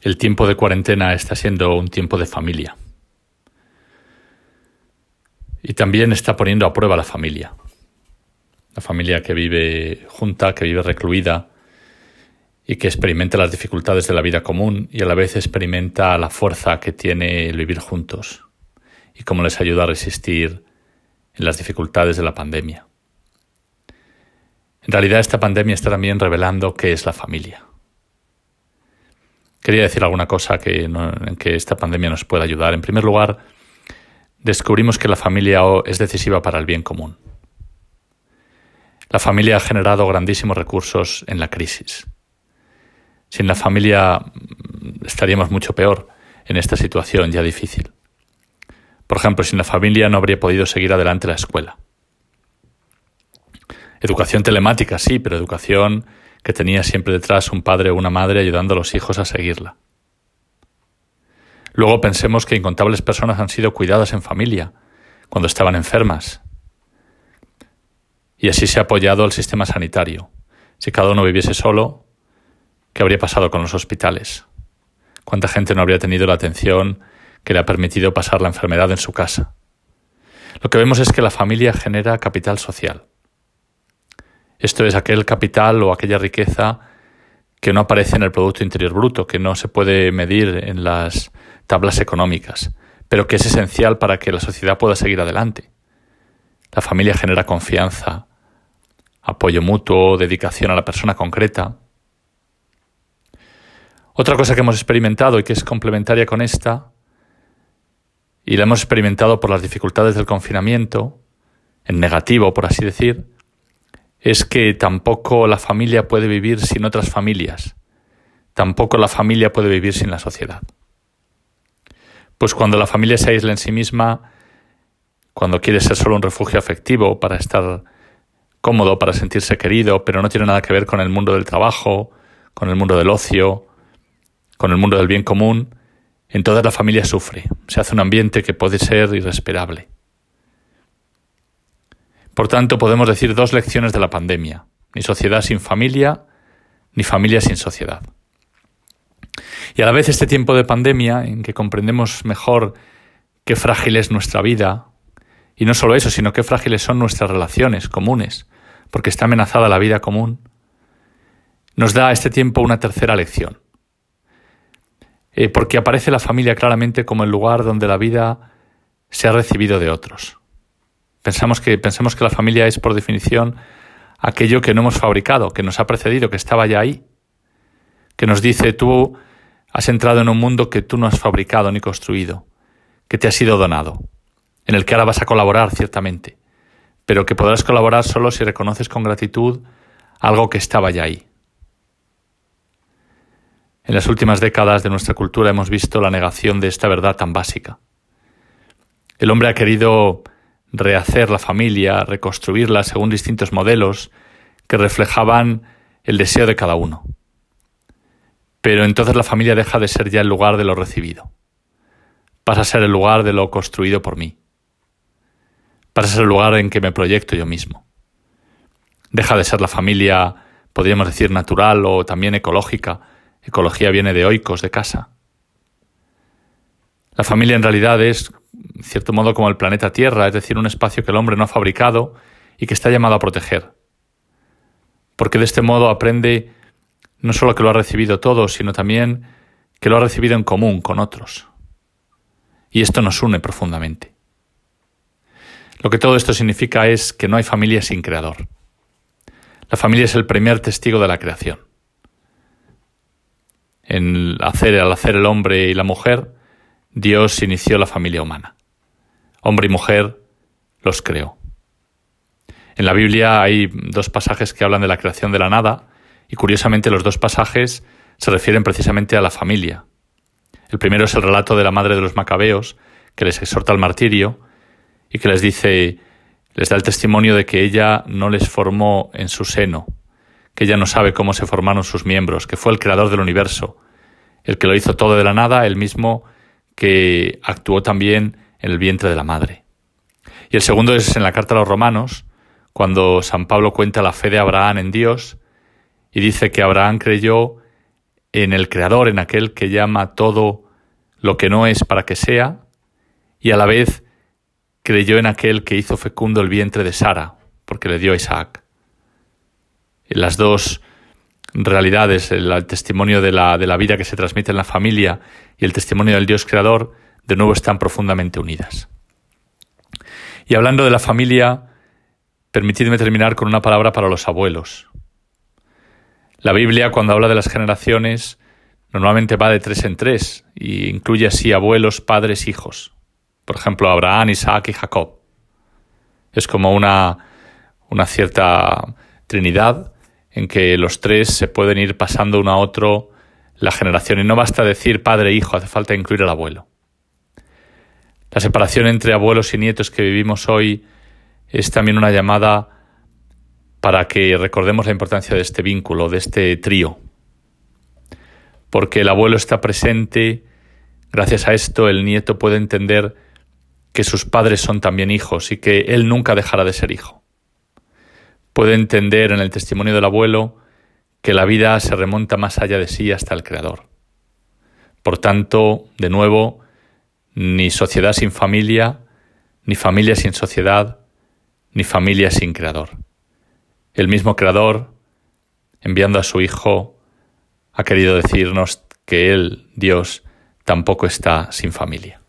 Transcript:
el tiempo de cuarentena está siendo un tiempo de familia. Y también está poniendo a prueba la familia. La familia que vive junta, que vive recluida y que experimenta las dificultades de la vida común y a la vez experimenta la fuerza que tiene el vivir juntos y cómo les ayuda a resistir en las dificultades de la pandemia. En realidad esta pandemia está también revelando qué es la familia. Quería decir alguna cosa que en que esta pandemia nos pueda ayudar. En primer lugar, descubrimos que la familia es decisiva para el bien común. La familia ha generado grandísimos recursos en la crisis. Sin la familia mm, estaríamos mucho peor en esta situación ya difícil. Por ejemplo, sin la familia no habría podido seguir adelante la escuela. Educación telemática, sí, pero educación que tenía siempre detrás un padre o una madre ayudando a los hijos a seguirla. Luego pensemos que incontables personas han sido cuidadas en familia, cuando estaban enfermas. Y así se ha apoyado el sistema sanitario. Si cada uno viviese solo, ¿qué habría pasado con los hospitales? ¿Cuánta gente no habría tenido la atención que le ha permitido pasar la enfermedad en su casa? Lo que vemos es que la familia genera capital social. Esto es aquel capital o aquella riqueza que no aparece en el Producto Interior Bruto, que no se puede medir en las tablas económicas, pero que es esencial para que la sociedad pueda seguir adelante. La familia genera confianza, apoyo mutuo, dedicación a la persona concreta. Otra cosa que hemos experimentado y que es complementaria con esta, y la hemos experimentado por las dificultades del confinamiento, en negativo, por así decir, es que tampoco la familia puede vivir sin otras familias, tampoco la familia puede vivir sin la sociedad. Pues cuando la familia se aísla en sí misma, cuando quiere ser solo un refugio afectivo para estar cómodo, para sentirse querido, pero no tiene nada que ver con el mundo del trabajo, con el mundo del ocio, con el mundo del bien común, entonces la familia sufre, se hace un ambiente que puede ser irrespirable. Por tanto, podemos decir dos lecciones de la pandemia. Ni sociedad sin familia, ni familia sin sociedad. Y a la vez este tiempo de pandemia, en que comprendemos mejor qué frágil es nuestra vida, y no solo eso, sino qué frágiles son nuestras relaciones comunes, porque está amenazada la vida común, nos da a este tiempo una tercera lección. Eh, porque aparece la familia claramente como el lugar donde la vida se ha recibido de otros. Pensamos que, pensamos que la familia es, por definición, aquello que no hemos fabricado, que nos ha precedido, que estaba ya ahí, que nos dice tú has entrado en un mundo que tú no has fabricado ni construido, que te ha sido donado, en el que ahora vas a colaborar ciertamente, pero que podrás colaborar solo si reconoces con gratitud algo que estaba ya ahí. En las últimas décadas de nuestra cultura hemos visto la negación de esta verdad tan básica. El hombre ha querido rehacer la familia, reconstruirla según distintos modelos que reflejaban el deseo de cada uno. Pero entonces la familia deja de ser ya el lugar de lo recibido. Pasa a ser el lugar de lo construido por mí. Pasa a ser el lugar en que me proyecto yo mismo. Deja de ser la familia, podríamos decir, natural o también ecológica. Ecología viene de oikos, de casa. La familia en realidad es, en cierto modo, como el planeta Tierra, es decir, un espacio que el hombre no ha fabricado y que está llamado a proteger. Porque de este modo aprende no solo que lo ha recibido todo, sino también que lo ha recibido en común con otros. Y esto nos une profundamente. Lo que todo esto significa es que no hay familia sin creador. La familia es el primer testigo de la creación. En hacer, al hacer el hombre y la mujer, Dios inició la familia humana. Hombre y mujer los creó. En la Biblia hay dos pasajes que hablan de la creación de la nada y curiosamente los dos pasajes se refieren precisamente a la familia. El primero es el relato de la madre de los macabeos que les exhorta al martirio y que les dice, les da el testimonio de que ella no les formó en su seno, que ella no sabe cómo se formaron sus miembros, que fue el creador del universo, el que lo hizo todo de la nada, el mismo que actuó también en el vientre de la madre. Y el segundo es en la carta a los romanos, cuando San Pablo cuenta la fe de Abraham en Dios y dice que Abraham creyó en el Creador, en aquel que llama todo lo que no es para que sea, y a la vez creyó en aquel que hizo fecundo el vientre de Sara, porque le dio a Isaac. Las dos realidades, el, testimonio de la, de la vida que se transmite en la familia y el testimonio del Dios creador, de nuevo están profundamente unidas. Y hablando de la familia, permitidme terminar con una palabra para los abuelos. La Biblia, cuando habla de las generaciones, normalmente va de tres en tres y incluye así abuelos, padres, hijos. Por ejemplo, Abraham, Isaac y Jacob. Es como una, una cierta trinidad en que los tres se pueden ir pasando uno a otro la generación. Y no basta decir padre e hijo, hace falta incluir al abuelo. La separación entre abuelos y nietos que vivimos hoy es también una llamada para que recordemos la importancia de este vínculo, de este trío. Porque el abuelo está presente, gracias a esto el nieto puede entender que sus padres son también hijos y que él nunca dejará de ser hijo. Puede entender en el testimonio del abuelo que la vida se remonta más allá de sí hasta el Creador. Por tanto, de nuevo, ni sociedad sin familia, ni familia sin sociedad, ni familia sin Creador. El mismo Creador, enviando a su Hijo, ha querido decirnos que Él, Dios, tampoco está sin familia.